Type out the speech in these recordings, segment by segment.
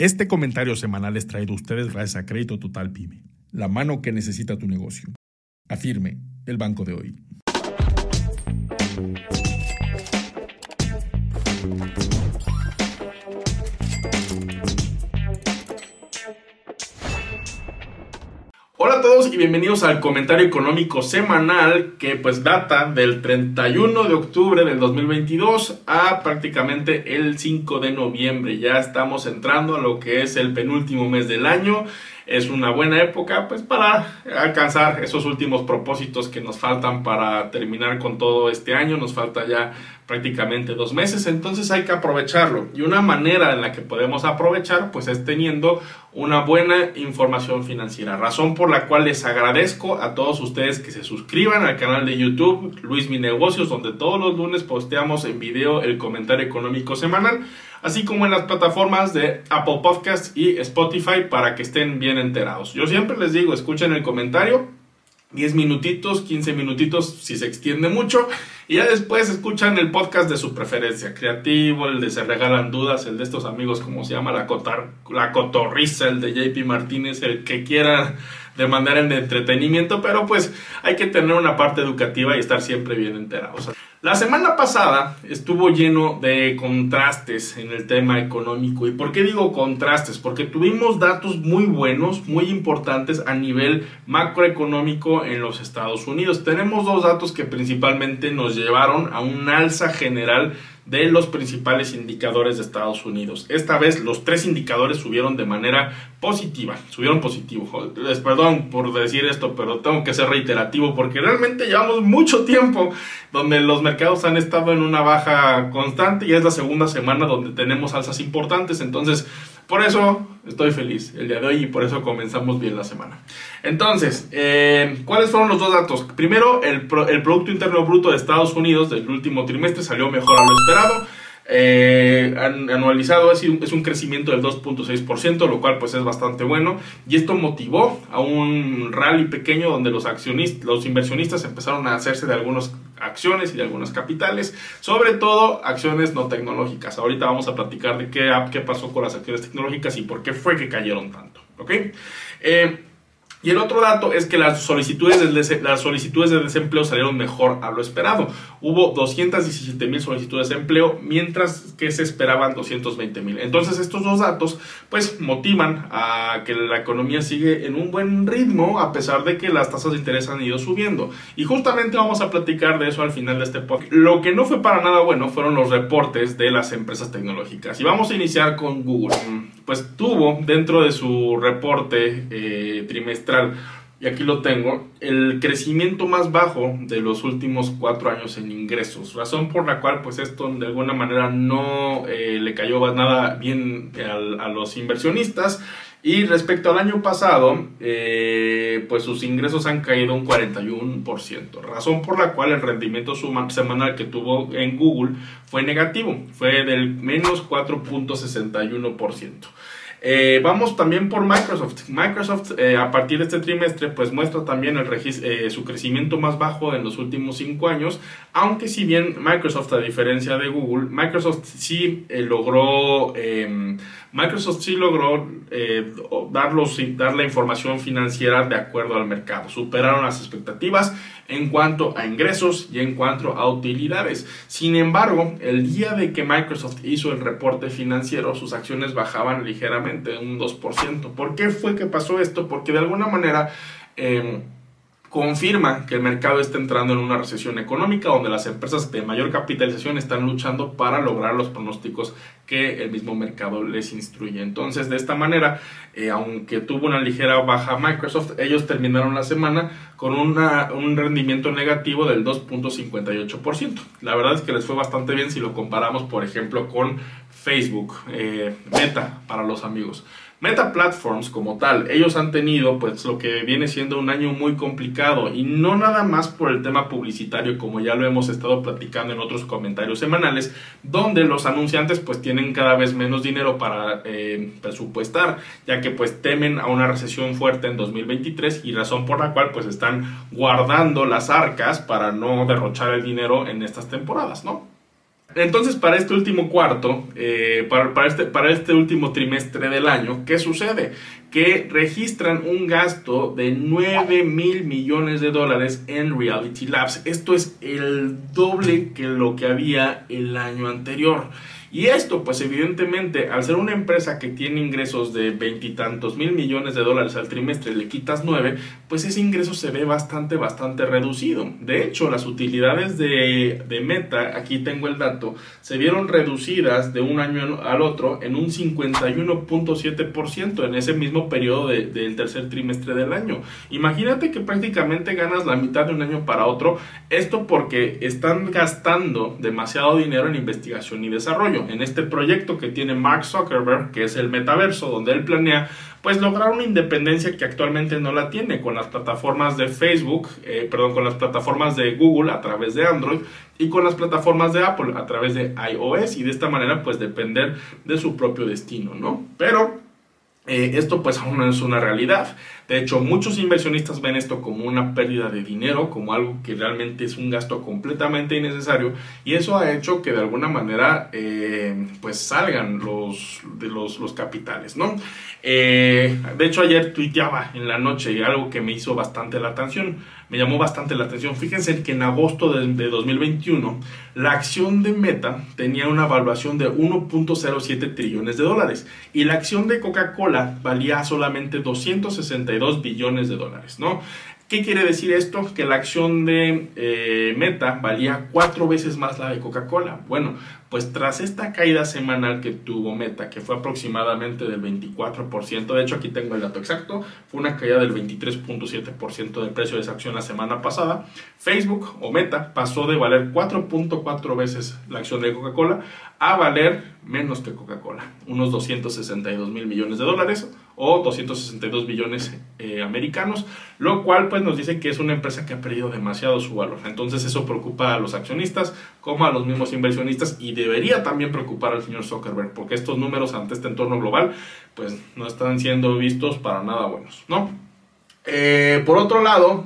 Este comentario semanal es traído a ustedes gracias a Crédito Total Pyme, la mano que necesita tu negocio. Afirme, el banco de hoy. Hola a todos y bienvenidos al comentario económico semanal que pues data del 31 de octubre del 2022 a prácticamente el 5 de noviembre. Ya estamos entrando a lo que es el penúltimo mes del año es una buena época pues para alcanzar esos últimos propósitos que nos faltan para terminar con todo este año. Nos falta ya prácticamente dos meses, entonces hay que aprovecharlo. Y una manera en la que podemos aprovechar pues es teniendo una buena información financiera. Razón por la cual les agradezco a todos ustedes que se suscriban al canal de YouTube Luis Mi Negocios, donde todos los lunes posteamos en video el comentario económico semanal así como en las plataformas de Apple Podcasts y Spotify para que estén bien enterados. Yo siempre les digo, escuchen el comentario, 10 minutitos, 15 minutitos si se extiende mucho. Y ya después escuchan el podcast de su preferencia, creativo, el de Se Regalan Dudas, el de estos amigos, como se llama, la, cotar, la cotorriza, el de JP Martínez, el que quiera de manera de entretenimiento, pero pues hay que tener una parte educativa y estar siempre bien enterados. La semana pasada estuvo lleno de contrastes en el tema económico. ¿Y por qué digo contrastes? Porque tuvimos datos muy buenos, muy importantes a nivel macroeconómico en los Estados Unidos. Tenemos dos datos que principalmente nos llevaron a un alza general de los principales indicadores de Estados Unidos. Esta vez los tres indicadores subieron de manera positiva, subieron positivo. Les perdón por decir esto, pero tengo que ser reiterativo porque realmente llevamos mucho tiempo donde los mercados han estado en una baja constante y es la segunda semana donde tenemos alzas importantes. Entonces, por eso estoy feliz el día de hoy y por eso comenzamos bien la semana. Entonces, eh, ¿cuáles fueron los dos datos? Primero, el, el Producto Interno Bruto de Estados Unidos del último trimestre salió mejor a lo esperado. Eh, anualizado es, un crecimiento del 2.6%, lo cual pues es bastante bueno. Y esto motivó a un rally pequeño donde los accionistas, los inversionistas empezaron a hacerse de algunas acciones y de algunas capitales, sobre todo acciones no tecnológicas. Ahorita vamos a platicar de qué, qué pasó con las acciones tecnológicas y por qué fue que cayeron tanto. ¿ok? Eh, y el otro dato es que las solicitudes, de, las solicitudes de desempleo salieron mejor a lo esperado. Hubo 217 mil solicitudes de empleo, mientras que se esperaban 220 mil. Entonces estos dos datos pues motivan a que la economía sigue en un buen ritmo a pesar de que las tasas de interés han ido subiendo. Y justamente vamos a platicar de eso al final de este podcast. Lo que no fue para nada bueno fueron los reportes de las empresas tecnológicas. Y vamos a iniciar con Google. Pues tuvo dentro de su reporte eh, trimestral y aquí lo tengo, el crecimiento más bajo de los últimos cuatro años en ingresos, razón por la cual pues esto de alguna manera no eh, le cayó nada bien a, los inversionistas y respecto al año pasado, eh, pues sus ingresos han caído un 41%, razón por la cual el rendimiento semanal que tuvo en Google fue negativo, fue del menos 4.61%. Eh, vamos también por Microsoft. Microsoft eh, a partir de este trimestre pues muestra también el eh, su crecimiento más bajo en los últimos cinco años, aunque si bien Microsoft a diferencia de Google, Microsoft sí logró em, Microsoft sí logró dar, dar la información financiera de acuerdo al mercado, superaron las expectativas en cuanto a ingresos y en cuanto a utilidades. Sin embargo, el día de que Microsoft hizo el reporte financiero, sus acciones bajaban ligeramente, un 2%. ¿Por qué fue que pasó esto? Porque de alguna manera... Em, confirma que el mercado está entrando en una recesión económica donde las empresas de mayor capitalización están luchando para lograr los pronósticos que el mismo mercado les instruye. Entonces, de esta manera, eh, aunque tuvo una ligera baja Microsoft, ellos terminaron la semana con un rendimiento negativo del 2.58%. La verdad es que les fue bastante bien si lo comparamos, por ejemplo, con Facebook, eh, Meta para los amigos. Meta Platforms como tal, ellos han tenido pues lo que viene siendo un año muy complicado y no nada más por el tema publicitario como ya lo hemos estado platicando en otros comentarios semanales, donde los anunciantes pues tienen cada vez menos dinero para eh, presupuestar, ya que pues temen a una recesión fuerte en 2023 y razón por la cual pues están guardando las arcas para no derrochar el dinero en estas temporadas, ¿no? Entonces, para este último cuarto, eh, para, este, para este último trimestre del año, ¿qué sucede? Que registran un gasto de 9 mil millones de dólares en Reality Labs. Esto es el doble que lo que había el año anterior. Y esto, pues evidentemente, al ser una empresa que tiene ingresos de veintitantos mil millones de dólares al trimestre, le quitas nueve, pues ese ingreso se ve bastante, bastante reducido. De hecho, las utilidades de, Meta, aquí tengo el dato, se vieron reducidas de un año al otro en un 51.7% en ese mismo periodo del tercer trimestre del año. Imagínate que prácticamente ganas la mitad de un año para otro, esto porque están gastando demasiado dinero en investigación y desarrollo en este proyecto que tiene Mark Zuckerberg, que es el metaverso, donde él planea pues lograr una independencia que actualmente no la tiene con las plataformas de Facebook, eh, perdón, con las plataformas de Google a través de Android y con las plataformas de Apple a través de iOS y de esta manera pues depender de su propio destino, ¿no? Pero eh, esto pues aún no es una realidad. De hecho, muchos inversionistas ven esto como una pérdida de dinero, como algo que realmente es un gasto completamente innecesario y eso ha hecho que de alguna manera eh, pues salgan los, de los, los capitales, ¿no? Eh, de hecho, ayer tuiteaba en la noche algo que me hizo bastante la atención, me llamó bastante la atención. Fíjense que en agosto de, de 2021 la acción de Meta tenía una evaluación de 1.07 trillones de dólares y la acción de Coca-Cola valía solamente 262 billones de dólares, ¿no? ¿Qué quiere decir esto? Que la acción de eh, Meta valía cuatro veces más la de Coca-Cola. Bueno, pues tras esta caída semanal que tuvo Meta, que fue aproximadamente del 24%, de hecho aquí tengo el dato exacto, fue una caída del 23.7% del precio de esa acción la semana pasada, Facebook o Meta pasó de valer 4.4 veces la acción de Coca-Cola a valer menos que Coca-Cola, unos 262 mil millones de dólares o 262 billones eh, americanos, lo cual pues nos dice que es una empresa que ha perdido demasiado su valor. Entonces eso preocupa a los accionistas como a los mismos inversionistas y debería también preocupar al señor Zuckerberg porque estos números ante este entorno global pues no están siendo vistos para nada buenos, ¿no? Eh, por otro lado,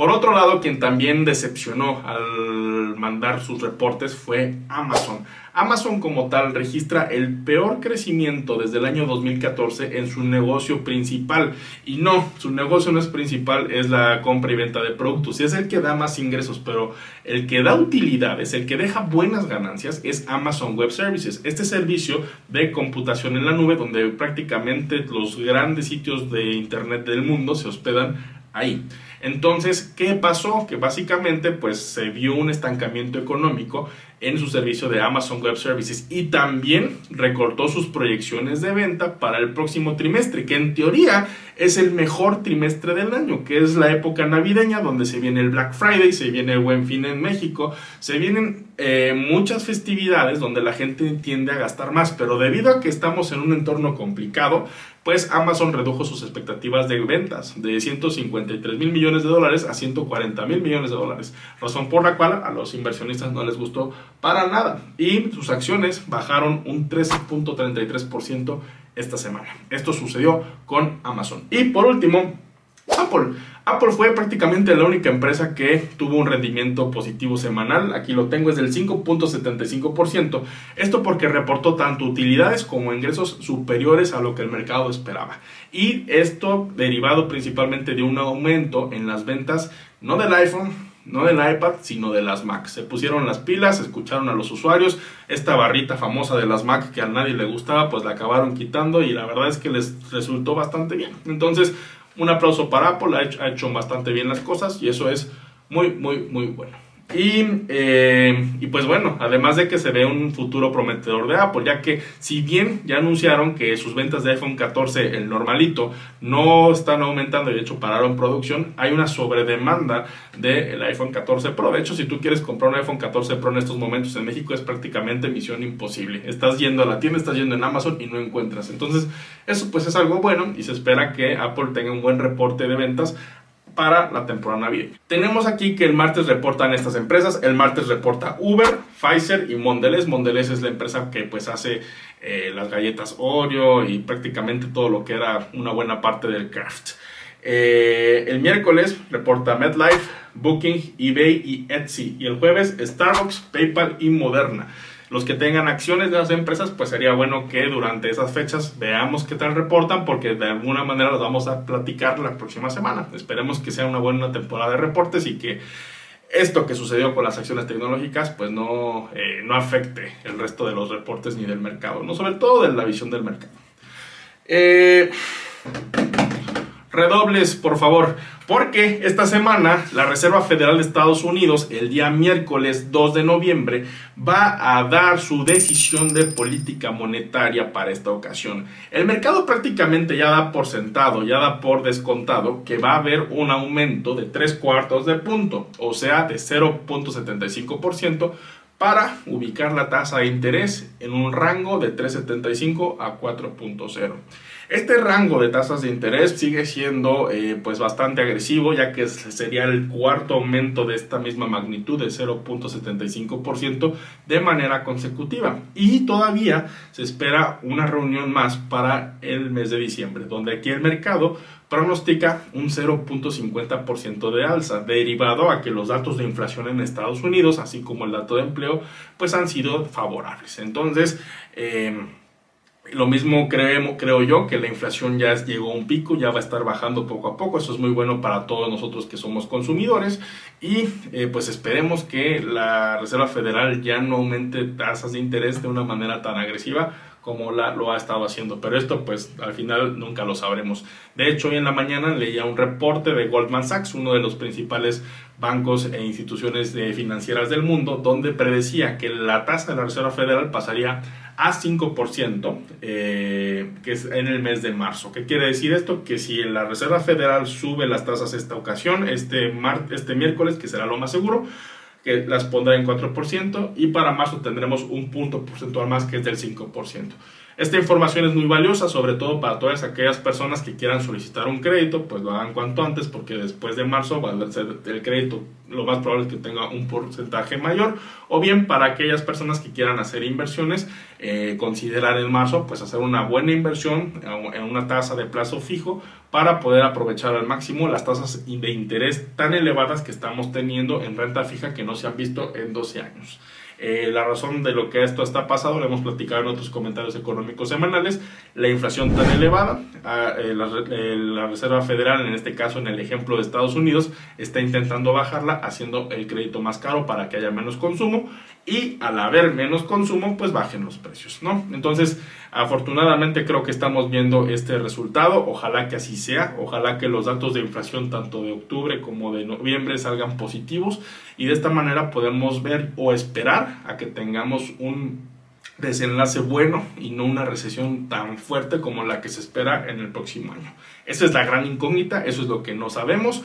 por otro lado, quien también decepcionó al mandar sus reportes fue Amazon. Amazon como tal registra el peor crecimiento desde el año 2014 en su negocio principal. Y no, su negocio no es principal, es la compra y venta de productos. Y es el que da más ingresos, pero el que da utilidades, el que deja buenas ganancias es Amazon Web Services. Este servicio de computación en la nube donde prácticamente los grandes sitios de Internet del mundo se hospedan ahí. Entonces, ¿qué pasó? Que básicamente pues se vio un estancamiento económico en su servicio de Amazon Web Services y también recortó sus proyecciones de venta para el próximo trimestre, que en teoría es el mejor trimestre del año, que es la época navideña donde se viene el Black Friday, se viene el Buen Fin en México, se vienen eh, muchas festividades donde la gente tiende a gastar más, pero debido a que estamos en un entorno complicado, pues Amazon redujo sus expectativas de ventas de 153 mil millones de dólares a 140 mil millones de dólares, razón por la cual a los inversionistas no les gustó para nada y sus acciones bajaron un 13.33% esta semana. Esto sucedió con Amazon. Y por último, Apple. Apple fue prácticamente la única empresa que tuvo un rendimiento positivo semanal. Aquí lo tengo, es del 5.75%. Esto porque reportó tanto utilidades como ingresos superiores a lo que el mercado esperaba. Y esto derivado principalmente de un aumento en las ventas, no del iPhone, no del iPad, sino de las Mac. Se pusieron las pilas, escucharon a los usuarios, esta barrita famosa de las Mac que a nadie le gustaba, pues la acabaron quitando y la verdad es que les resultó bastante bien. Entonces, un aplauso para Apple, ha hecho, bastante bien las cosas y eso es muy, muy, muy bueno. Y, eh, y, pues bueno, además de que se ve un futuro prometedor de Apple, ya que si bien ya anunciaron que sus ventas de iPhone 14, el normalito, no están aumentando y de hecho pararon producción, hay una sobredemanda del iPhone 14 Pro. De hecho, si tú quieres comprar un iPhone 14 Pro en estos momentos en México es prácticamente misión imposible. Estás yendo a la tienda, estás yendo en Amazon y no encuentras. Entonces, eso pues es algo bueno y se espera que Apple tenga un buen reporte de ventas para la temporada navideña. Tenemos aquí que el martes reportan estas empresas. El martes reporta Uber, Pfizer y Mondelez. Mondelez es la empresa que pues hace eh, las galletas Oreo y prácticamente todo lo que era una buena parte del craft. Eh, el miércoles reporta MedLife, Booking, eBay y Etsy. Y el jueves Starbucks, PayPal y Moderna. Los que tengan acciones de las empresas, pues sería bueno que durante esas fechas veamos qué tal reportan, porque de alguna manera los vamos a platicar la próxima semana. Esperemos que sea una buena temporada de reportes y que esto que sucedió con las acciones tecnológicas pues no, eh, no afecte el resto de los reportes ni del mercado, no sobre todo de la visión del mercado. Eh, redobles, por favor, porque esta semana la Reserva Federal de Estados Unidos, el día miércoles 2 de noviembre, va a dar su decisión de política monetaria para esta ocasión. El mercado prácticamente ya da por sentado, ya da por descontado que va a haber un aumento de 3 cuartos de punto, o sea, de 0.75% para ubicar la tasa de interés en un rango de 3.75 a 4.0. Este rango de tasas de interés sigue siendo eh, pues bastante agresivo ya que sería el cuarto aumento de esta misma magnitud de 0.75% de manera consecutiva y todavía se espera una reunión más para el mes de diciembre donde aquí el mercado pronostica un 0.50% de alza, derivado a que los datos de inflación en Estados Unidos, así como el dato de empleo, pues han sido favorables. Entonces, eh, lo mismo creo, creo yo que la inflación ya llegó a un pico, ya va a estar bajando poco a poco. Eso es muy bueno para todos nosotros que somos consumidores. Y eh, pues esperemos que la Reserva Federal ya no aumente tasas de interés de una manera tan agresiva como la, lo ha estado haciendo. Pero esto pues al final nunca lo sabremos. De hecho, hoy en la mañana leía un reporte de Goldman Sachs, uno de los principales bancos e instituciones financieras del mundo, donde predecía que la tasa de la Reserva Federal pasaría a 5%, eh, que es en el mes de marzo. ¿Qué quiere decir esto? Que si la Reserva Federal sube las tasas esta ocasión, este, este miércoles, que será lo más seguro, que las pondrá en 4% y para marzo tendremos un punto porcentual más que es del 5%. Esta información es muy valiosa, sobre todo para todas aquellas personas que quieran solicitar un crédito, pues lo hagan cuanto antes, porque después de marzo va a ser el crédito lo más probable es que tenga un porcentaje mayor, o bien para aquellas personas que quieran hacer inversiones, eh, considerar en marzo, pues hacer una buena inversión en una tasa de plazo fijo para poder aprovechar al máximo las tasas de interés tan elevadas que estamos teniendo en renta fija que no se han visto en 12 años. Eh, la razón de lo que esto está pasado, lo hemos platicado en otros comentarios económicos semanales, la inflación tan elevada, ah, eh, eh, la, Reserva Federal, en este caso en el ejemplo de Estados Unidos, está intentando bajarla haciendo el crédito más caro para que haya menos consumo y al haber menos consumo, pues bajen los precios, ¿no? Entonces, afortunadamente creo que estamos viendo este resultado, ojalá que así sea, ojalá que los datos de inflación tanto de octubre como de noviembre salgan positivos y de esta manera podemos ver o esperar a que tengamos un desenlace bueno y no una recesión tan fuerte como la que se espera en el próximo año. Esa es la gran incógnita, eso es lo que no sabemos.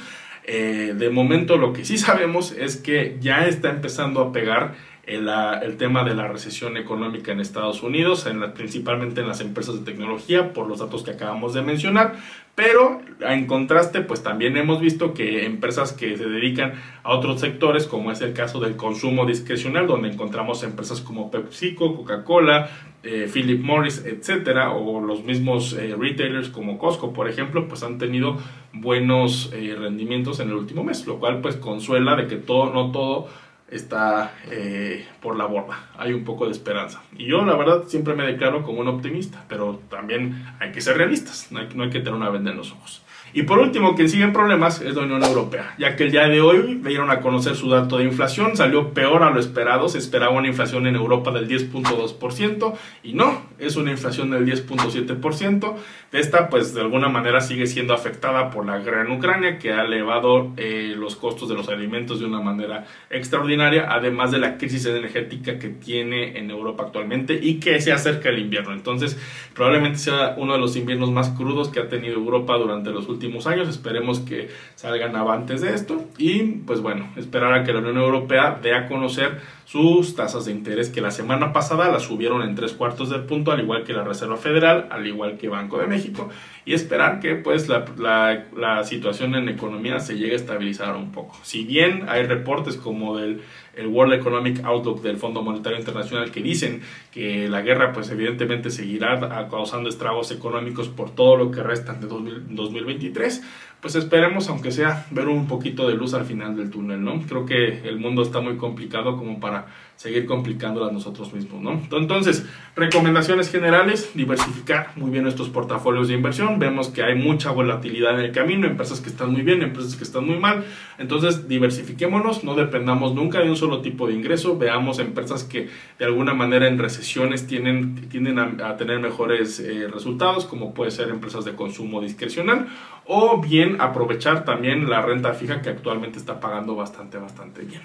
Eh, de momento lo que sí sabemos es que ya está empezando a pegar el, tema de la recesión económica en Estados Unidos, en principalmente en las empresas de tecnología, por los datos que acabamos de mencionar, pero en contraste, pues también hemos visto que empresas que se dedican a otros sectores, como es el caso del consumo discrecional, donde encontramos empresas como PepsiCo, Coca-Cola, eh, Philip Morris, etcétera, o los mismos eh, retailers como Costco, por ejemplo, pues han tenido buenos eh, rendimientos en el último mes, lo cual pues consuela de que todo, no todo está eh, por la borda. Hay un poco de esperanza. Y yo, la verdad, siempre me declaro como un optimista, pero también hay que ser realistas, no hay, no hay que tener una venda en los ojos. Y por último, quien sigue en problemas es la Unión Europea, ya que el día de hoy dieron a conocer su dato de inflación, salió peor a lo esperado, se esperaba una inflación en Europa del 10.2% y no, es una inflación del 10.7%. Esta, pues de alguna manera sigue siendo afectada por la guerra en Ucrania, que ha elevado eh, los costos de los alimentos de una manera extraordinaria, además de la crisis energética que tiene en Europa actualmente y que se acerca el invierno. Entonces, probablemente sea uno de los inviernos más crudos que ha tenido Europa durante los últimos años. Esperemos que salgan avantes de esto y pues bueno, esperar a que la Unión Europea dé a conocer sus tasas de interés que la semana pasada las subieron en tres cuartos de punto, al igual que la Reserva Federal, al igual que Banco de México, y esperar que pues la, la, la situación en economía se llegue a estabilizar un poco. Si bien hay reportes como del el World Economic Outlook del Fondo Monetario Internacional que dicen que la guerra pues evidentemente seguirá causando estragos económicos por todo lo que resta de 2023, pues esperemos aunque sea ver un poquito de luz al final del túnel, ¿no? Creo que el mundo está muy complicado como para seguir complicándolas nosotros mismos, ¿no? Entonces, recomendaciones generales, diversificar muy bien nuestros portafolios de inversión. Vemos que hay mucha volatilidad en el camino, empresas que están muy bien, empresas que están muy mal. Entonces, diversifiquémonos, no dependamos nunca de un solo tipo de ingreso. Veamos empresas que de alguna manera en recesiones tienen, tienden a, tener mejores eh, resultados, como puede ser empresas de consumo discrecional, o bien aprovechar también la renta fija que actualmente está pagando bastante, bastante bien.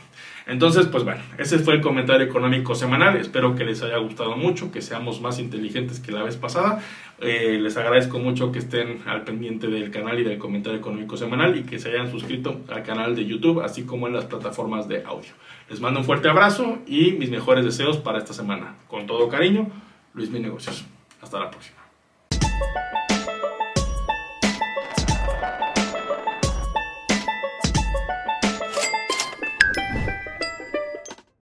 Entonces, pues bueno, ese fue el comentario económico semanal. Espero que les haya gustado mucho, que seamos más inteligentes que la vez pasada. Eh, les agradezco mucho que estén al pendiente del canal y del comentario económico semanal y que se hayan suscrito al canal de YouTube, así como en las plataformas de audio. Les mando un fuerte abrazo y mis mejores deseos para esta semana. Con todo cariño, Luis Mi Negocios. Hasta la próxima.